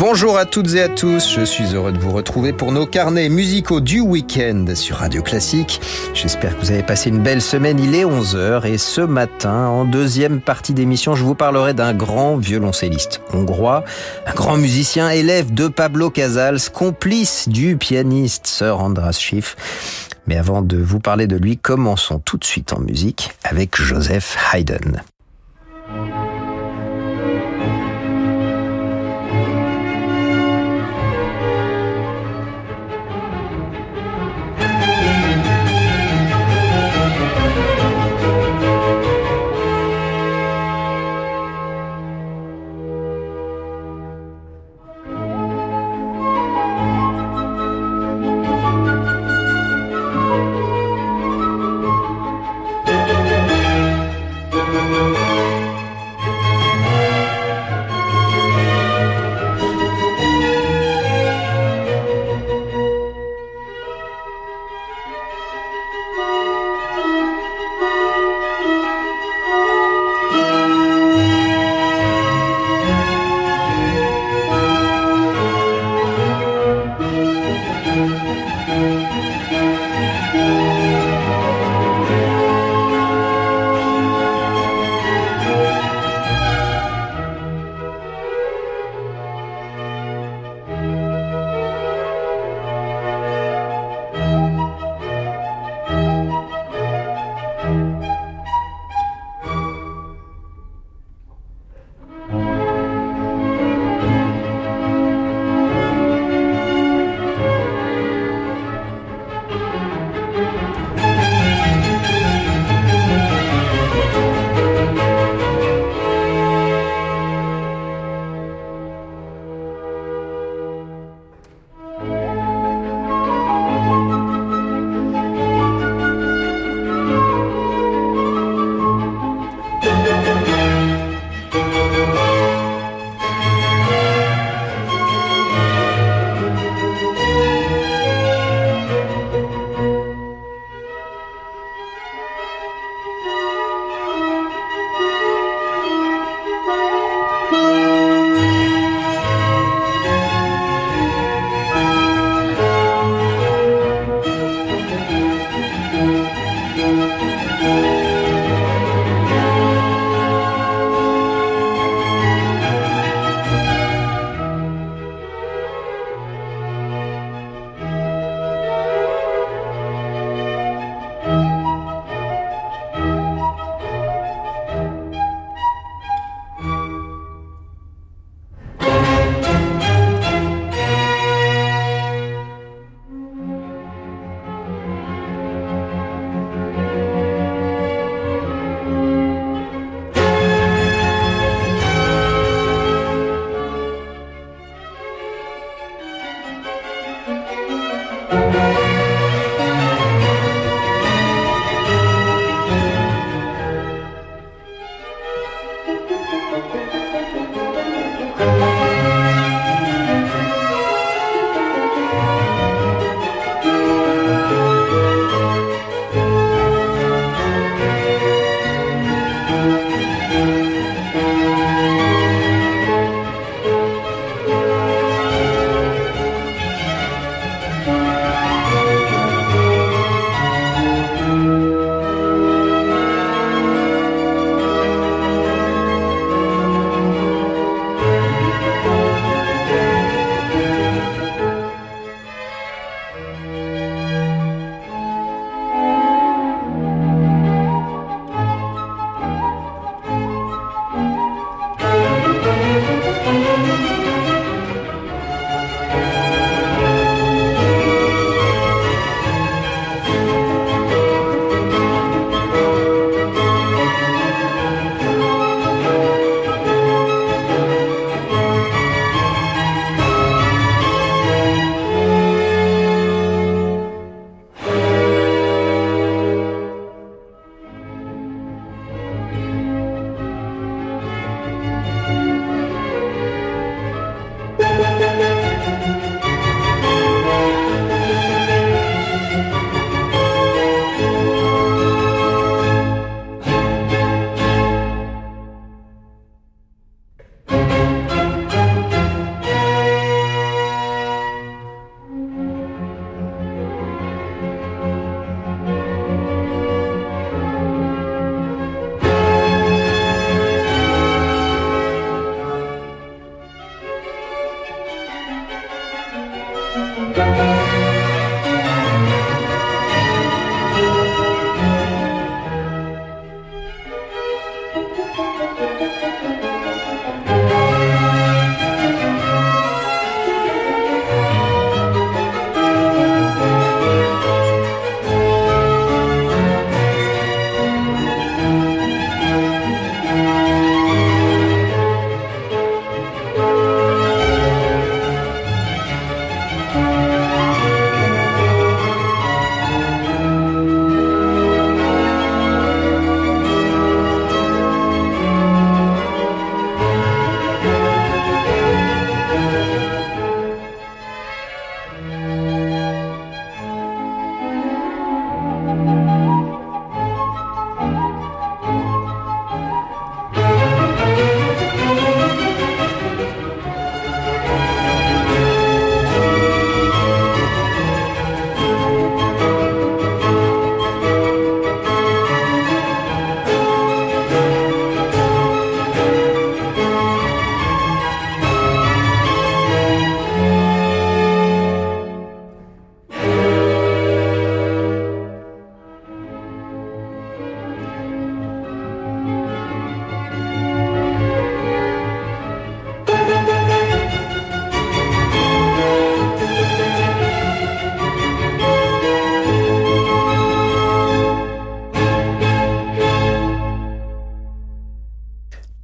Bonjour à toutes et à tous, je suis heureux de vous retrouver pour nos carnets musicaux du week-end sur Radio Classique. J'espère que vous avez passé une belle semaine, il est 11h et ce matin, en deuxième partie d'émission, je vous parlerai d'un grand violoncelliste hongrois, un grand musicien, élève de Pablo Casals, complice du pianiste Sir Andras Schiff. Mais avant de vous parler de lui, commençons tout de suite en musique avec Joseph Haydn.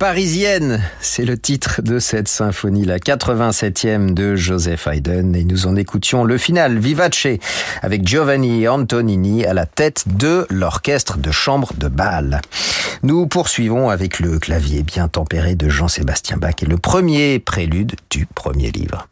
Parisienne, c'est le titre de cette symphonie, la 87e de Joseph Haydn, et nous en écoutions le final, Vivace, avec Giovanni Antonini à la tête de l'orchestre de chambre de Bâle. Nous poursuivons avec le clavier bien tempéré de Jean-Sébastien Bach et le premier prélude du premier livre.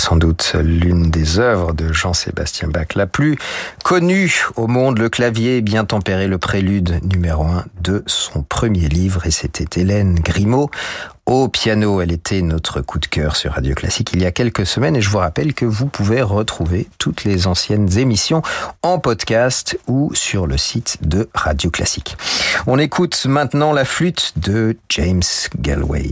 Sans doute l'une des œuvres de Jean-Sébastien Bach, la plus connue au monde, le clavier bien tempéré, le prélude numéro un de son premier livre, et c'était Hélène Grimaud. Au piano, elle était notre coup de cœur sur Radio Classique il y a quelques semaines et je vous rappelle que vous pouvez retrouver toutes les anciennes émissions en podcast ou sur le site de Radio Classique. On écoute maintenant la flûte de James Galway.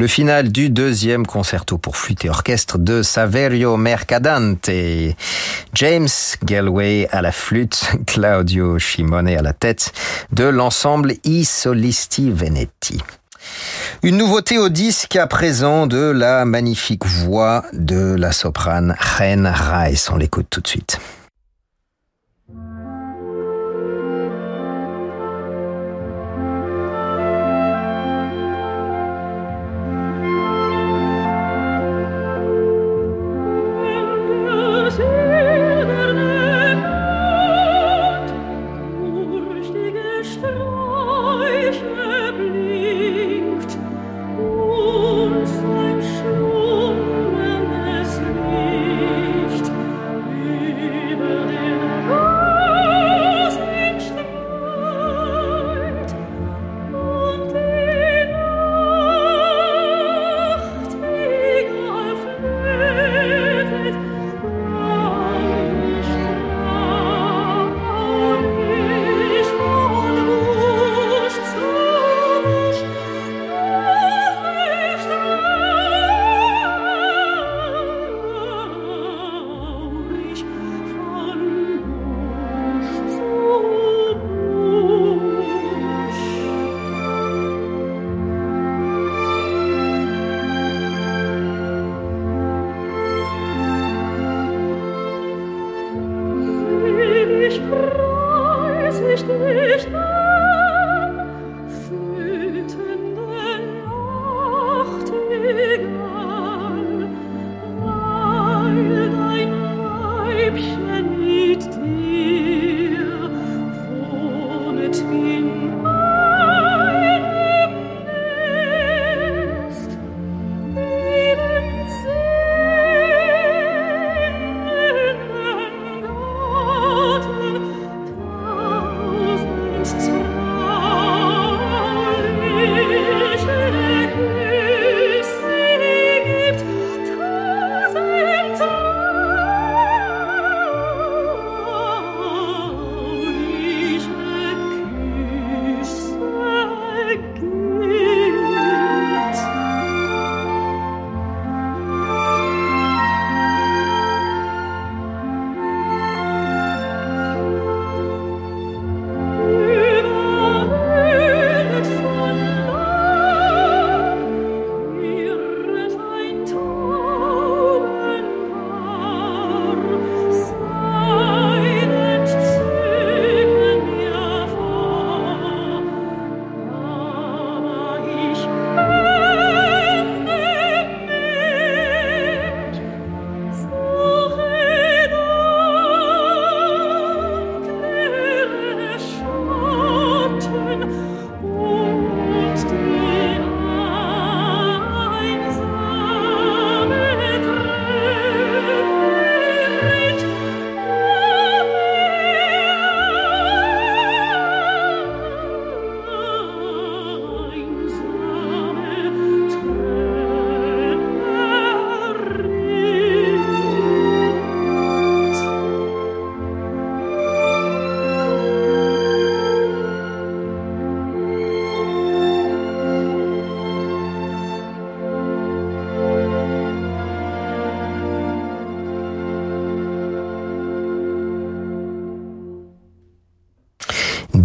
Le final du deuxième concerto pour flûte et orchestre de Saverio Mercadante. James Galway à la flûte, Claudio Shimone à la tête de l'ensemble I Solisti Venetti. Une nouveauté au disque à présent de la magnifique voix de la soprane Ren Rice. On l'écoute tout de suite.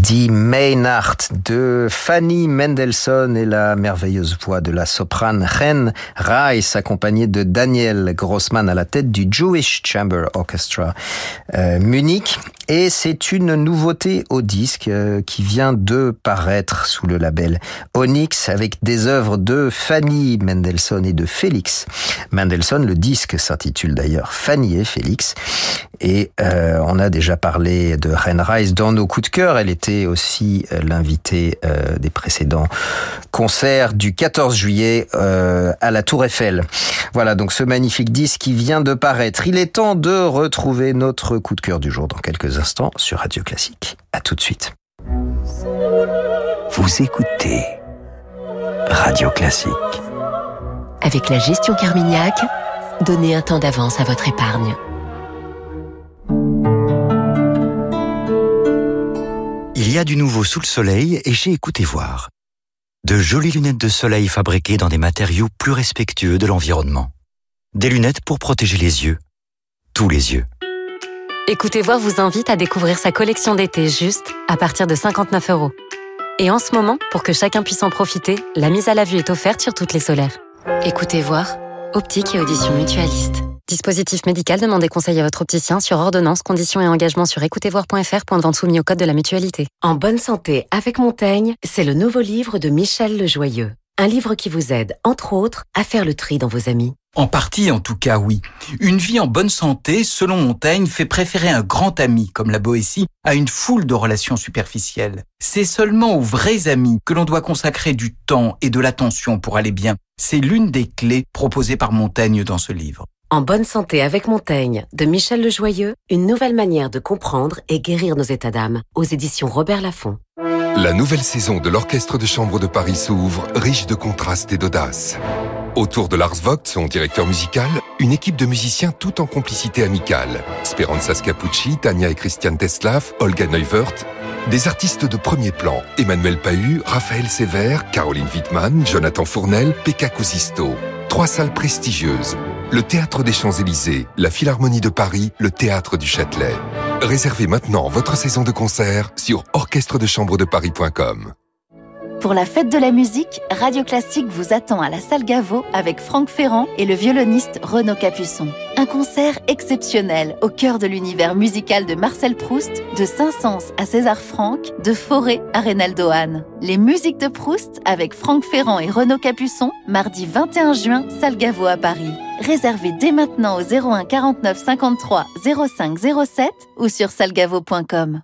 Die Maynard de Fanny Mendelssohn et la merveilleuse voix de la soprane Ren Rice accompagnée de Daniel Grossman à la tête du Jewish Chamber Orchestra euh, Munich. Et c'est une nouveauté au disque euh, qui vient de paraître sous le label Onyx avec des œuvres de Fanny Mendelssohn et de Félix Mendelssohn. Le disque s'intitule d'ailleurs Fanny et Félix. Et euh, on a déjà parlé de Ren Rice dans nos coups de cœur. Elle était aussi euh, l'invitée des précédents concerts du 14 juillet à la Tour Eiffel. Voilà donc ce magnifique disque qui vient de paraître. Il est temps de retrouver notre coup de cœur du jour dans quelques instants sur Radio Classique. À tout de suite. Vous écoutez Radio Classique. Avec la gestion Carmignac, donnez un temps d'avance à votre épargne. Il y a du nouveau sous le soleil et chez Écoutez voir. De jolies lunettes de soleil fabriquées dans des matériaux plus respectueux de l'environnement. Des lunettes pour protéger les yeux. Tous les yeux. Écoutez voir vous invite à découvrir sa collection d'été juste à partir de 59 euros. Et en ce moment, pour que chacun puisse en profiter, la mise à la vue est offerte sur toutes les solaires. Écoutez voir, optique et audition mutualiste. Dispositif médical, demandez conseil à votre opticien sur ordonnance, conditions et engagement sur écoutezvoir.fr. Point soumis au code de la mutualité. En bonne santé avec Montaigne, c'est le nouveau livre de Michel Lejoyeux. Un livre qui vous aide, entre autres, à faire le tri dans vos amis. En partie, en tout cas, oui. Une vie en bonne santé, selon Montaigne, fait préférer un grand ami, comme la Boétie, à une foule de relations superficielles. C'est seulement aux vrais amis que l'on doit consacrer du temps et de l'attention pour aller bien. C'est l'une des clés proposées par Montaigne dans ce livre. En bonne santé avec Montaigne, de Michel Lejoyeux, une nouvelle manière de comprendre et guérir nos états d'âme, aux éditions Robert Laffont. La nouvelle saison de l'Orchestre de Chambre de Paris s'ouvre, riche de contrastes et d'audace. Autour de Lars Vogt, son directeur musical, une équipe de musiciens tout en complicité amicale. Speranza Scapucci, Tania et Christian Teslav, Olga Neuvert, des artistes de premier plan, Emmanuel Pahu, Raphaël Sévère, Caroline Wittmann, Jonathan Fournel, Pekka Kusisto. Trois salles prestigieuses. Le Théâtre des Champs-Élysées, la Philharmonie de Paris, le Théâtre du Châtelet. Réservez maintenant votre saison de concert sur orchestredechambre-de-paris.com. Pour la fête de la musique, Radio Classique vous attend à la salle Gaveau avec Franck Ferrand et le violoniste Renaud Capuçon. Un concert exceptionnel au cœur de l'univers musical de Marcel Proust, de Saint-Saëns à César Franck, de Forêt à Reynaldo Hahn. Les musiques de Proust avec Franck Ferrand et Renaud Capuçon, mardi 21 juin, salle Gaveau à Paris. Réservez dès maintenant au 01 49 53 05 07 ou sur salgavo.com.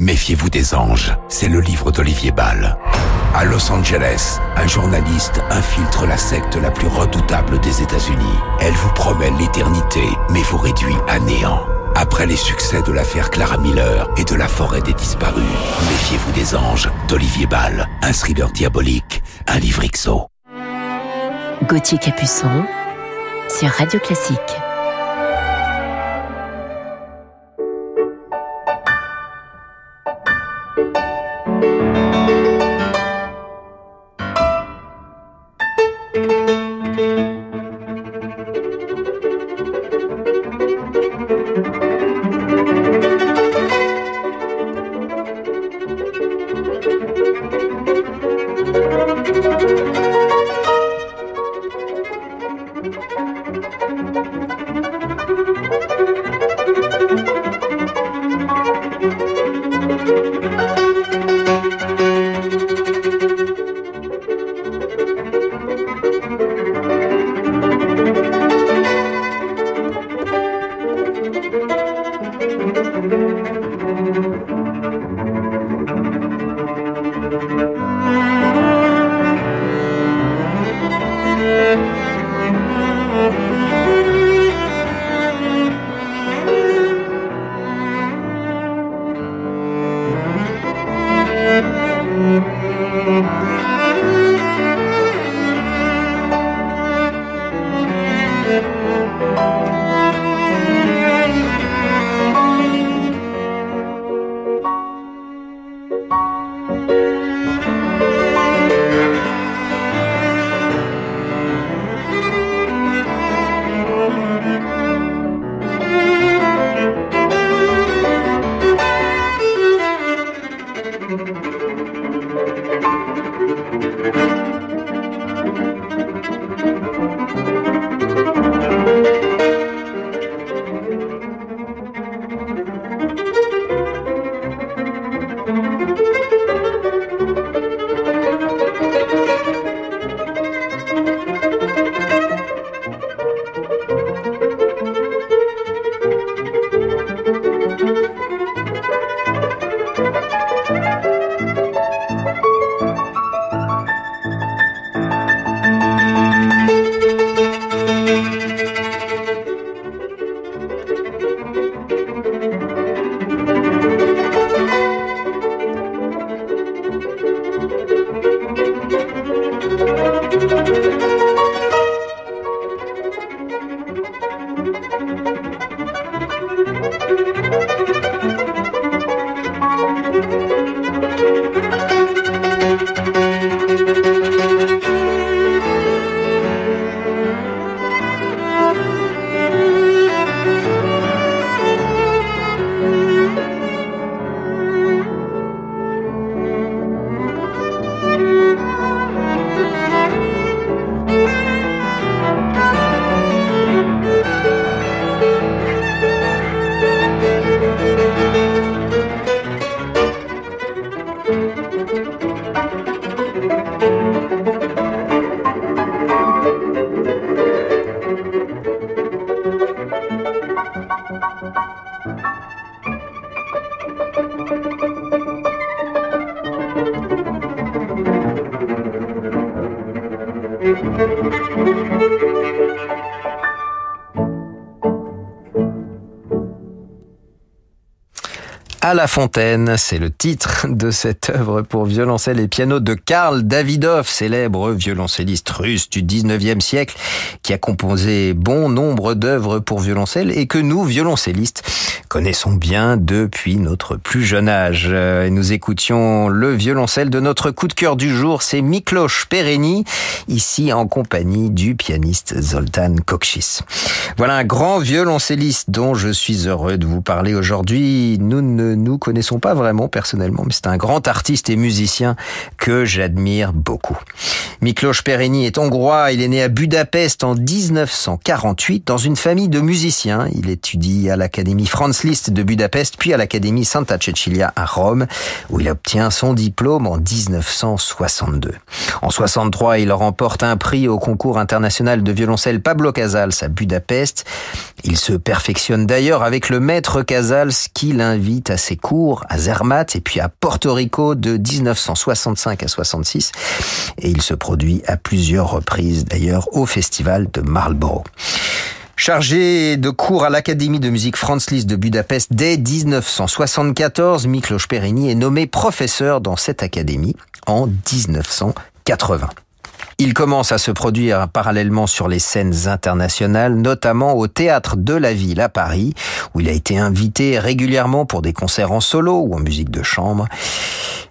Méfiez-vous des anges, c'est le livre d'Olivier Ball. À Los Angeles, un journaliste infiltre la secte la plus redoutable des États-Unis. Elle vous promet l'éternité, mais vous réduit à néant. Après les succès de l'affaire Clara Miller et de la forêt des disparus, méfiez-vous des anges d'Olivier Ball, un thriller diabolique, un livre XO. Gauthier Capuçon sur Radio Classique. La fontaine, c'est le titre de cette œuvre pour violoncelle et piano de Karl Davidov, célèbre violoncelliste russe du 19e siècle, qui a composé bon nombre d'œuvres pour violoncelle et que nous, violoncellistes, connaissons bien depuis notre plus jeune âge. Et nous écoutions le violoncelle de notre coup de cœur du jour, c'est Miklos Pereni, ici en compagnie du pianiste Zoltan Kokchis. Voilà un grand violoncelliste dont je suis heureux de vous parler aujourd'hui. Nous ne nous connaissons pas vraiment personnellement, mais c'est un grand artiste et musicien que j'admire beaucoup. Miklos Pereni est hongrois, il est né à Budapest en 1948 dans une famille de musiciens. Il étudie à l'Académie Franz Liszt de Budapest, puis à l'Académie Santa Cecilia à Rome, où il obtient son diplôme en 1962. En 63, il remporte un prix au concours international de violoncelle Pablo Casals à Budapest. Il se perfectionne d'ailleurs avec le maître Casals qui l'invite à ses cours à Zermatt et puis à Porto Rico de 1965 à 66. Et il se produit à plusieurs reprises d'ailleurs au festival de Marlborough. Chargé de cours à l'Académie de musique Franz Liszt de Budapest dès 1974, Miklos Perini est nommé professeur dans cette académie en 1980. Il commence à se produire parallèlement sur les scènes internationales, notamment au Théâtre de la Ville à Paris, où il a été invité régulièrement pour des concerts en solo ou en musique de chambre.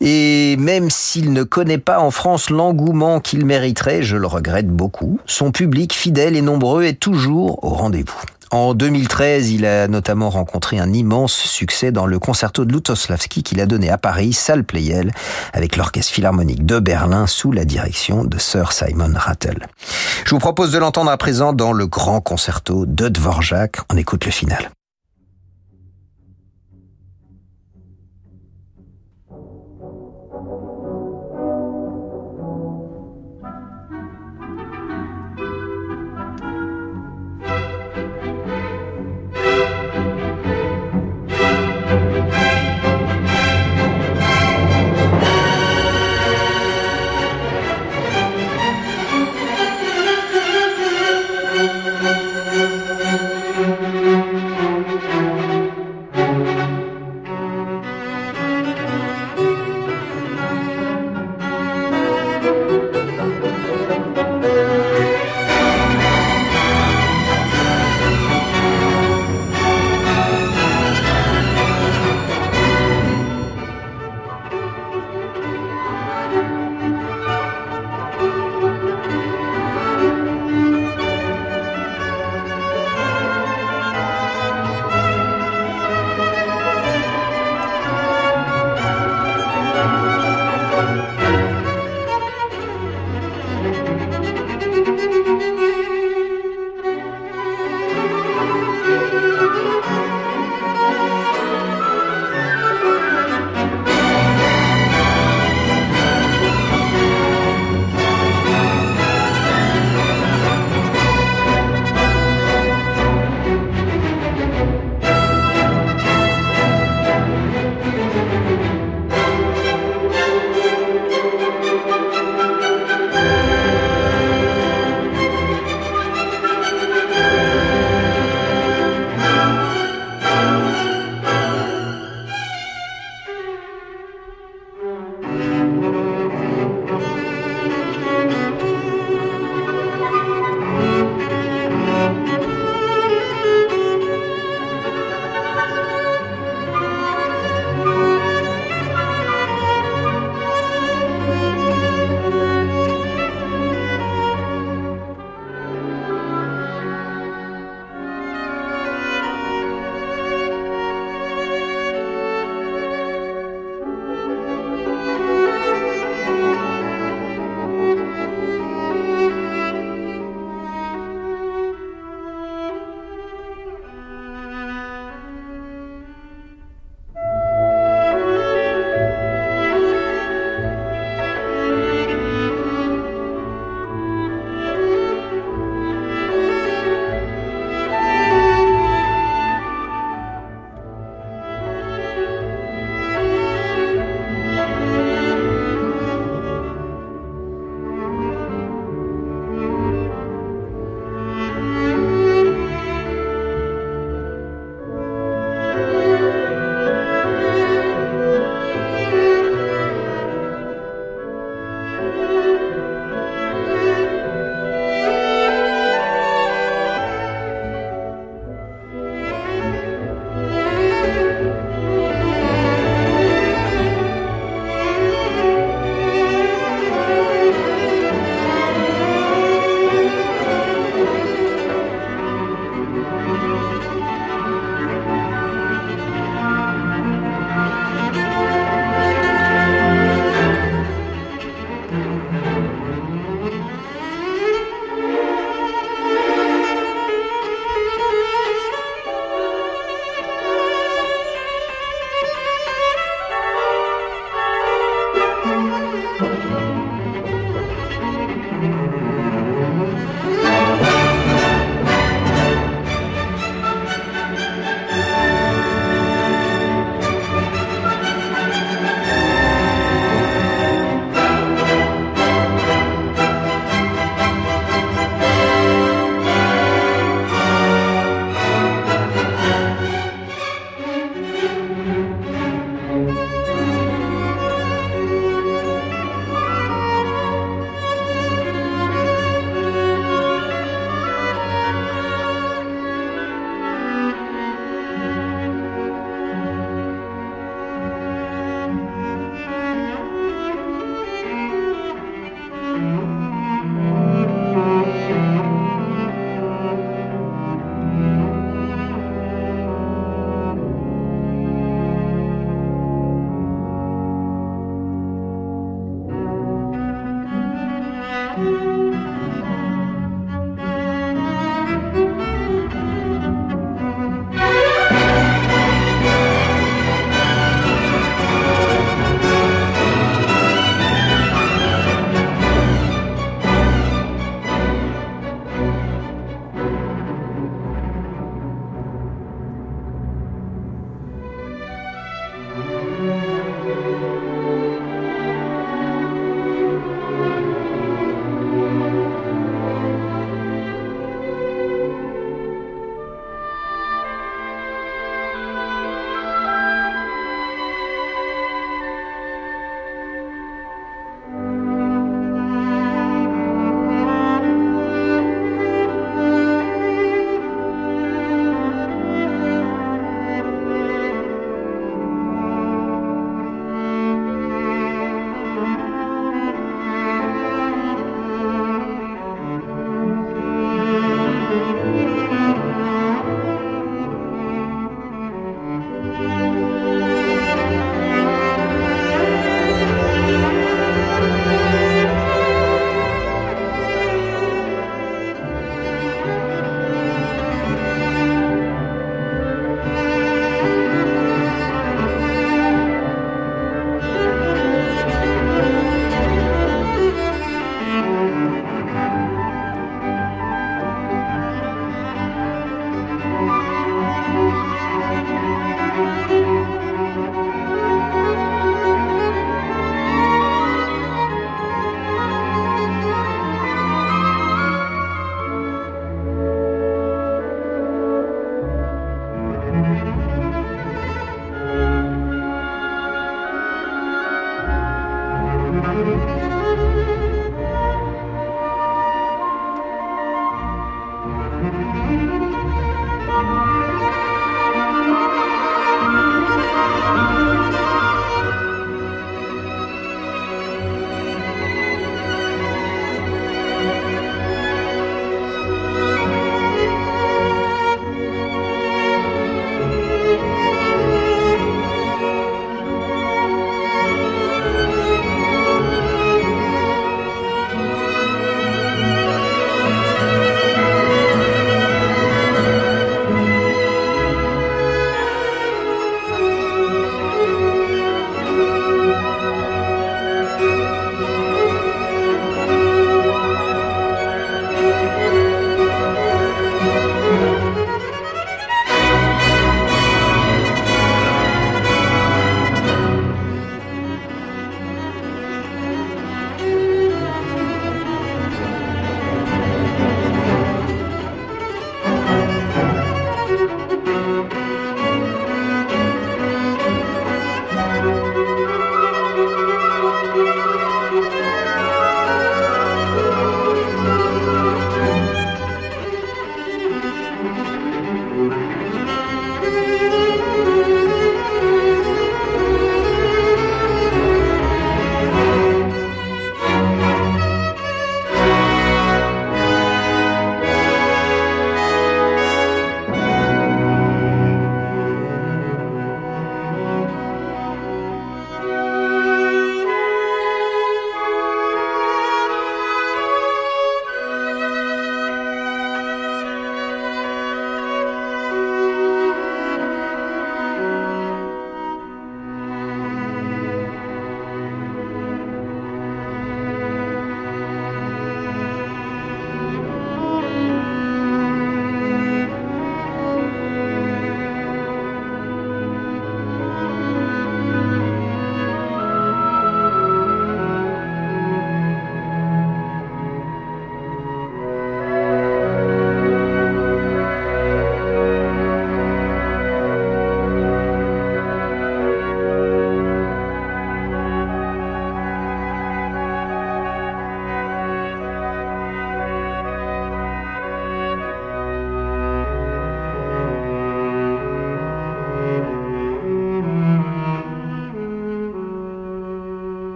Et même s'il ne connaît pas en France l'engouement qu'il mériterait, je le regrette beaucoup, son public fidèle et nombreux est toujours au rendez-vous. En 2013, il a notamment rencontré un immense succès dans le concerto de Lutoslavski qu'il a donné à Paris, salle Playel, avec l'Orchestre Philharmonique de Berlin sous la direction de Sir Simon Rattle. Je vous propose de l'entendre à présent dans le grand concerto de Dvorak. On écoute le final.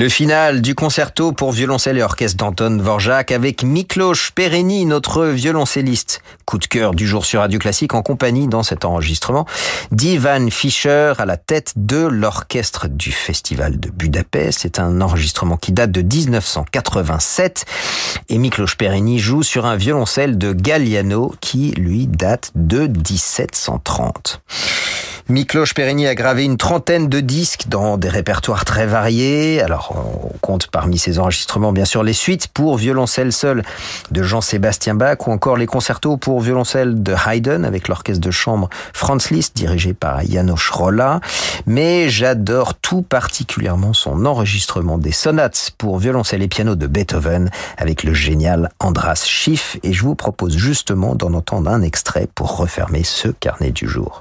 Le final du concerto pour violoncelle et orchestre d'Anton Dvorak avec Miklos Pereni, notre violoncelliste. Coup de cœur du jour sur Radio Classique en compagnie dans cet enregistrement d'Ivan Fischer à la tête de l'orchestre du Festival de Budapest. C'est un enregistrement qui date de 1987 et Miklos Pereni joue sur un violoncelle de Galliano qui lui date de 1730. Miklos Pereni a gravé une trentaine de disques dans des répertoires très variés. On compte parmi ces enregistrements, bien sûr, les suites pour violoncelle seul de Jean-Sébastien Bach ou encore les concertos pour violoncelle de Haydn avec l'orchestre de chambre Franz Liszt dirigé par Janos Rolla. Mais j'adore tout particulièrement son enregistrement des sonates pour violoncelle et piano de Beethoven avec le génial Andras Schiff et je vous propose justement d'en entendre un extrait pour refermer ce carnet du jour.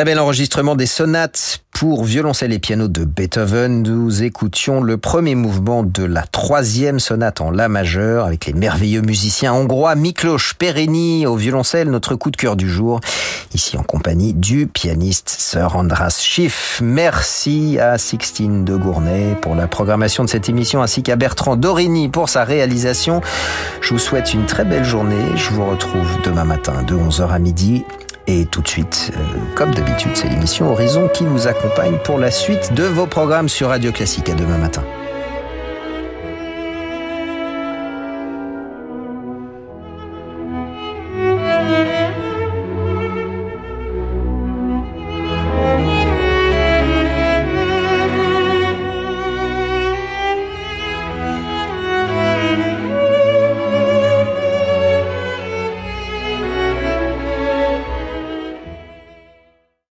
Très bel enregistrement des sonates pour violoncelle et piano de Beethoven. Nous écoutions le premier mouvement de la troisième sonate en La majeur avec les merveilleux musiciens hongrois Miklos Perini au violoncelle, notre coup de cœur du jour, ici en compagnie du pianiste Sir Andras Schiff. Merci à Sixtine de Gournay pour la programmation de cette émission ainsi qu'à Bertrand Dorini pour sa réalisation. Je vous souhaite une très belle journée. Je vous retrouve demain matin de 11h à midi et tout de suite, euh, comme d'habitude, c'est l'émission Horizon qui vous accompagne pour la suite de vos programmes sur Radio Classique. À demain matin.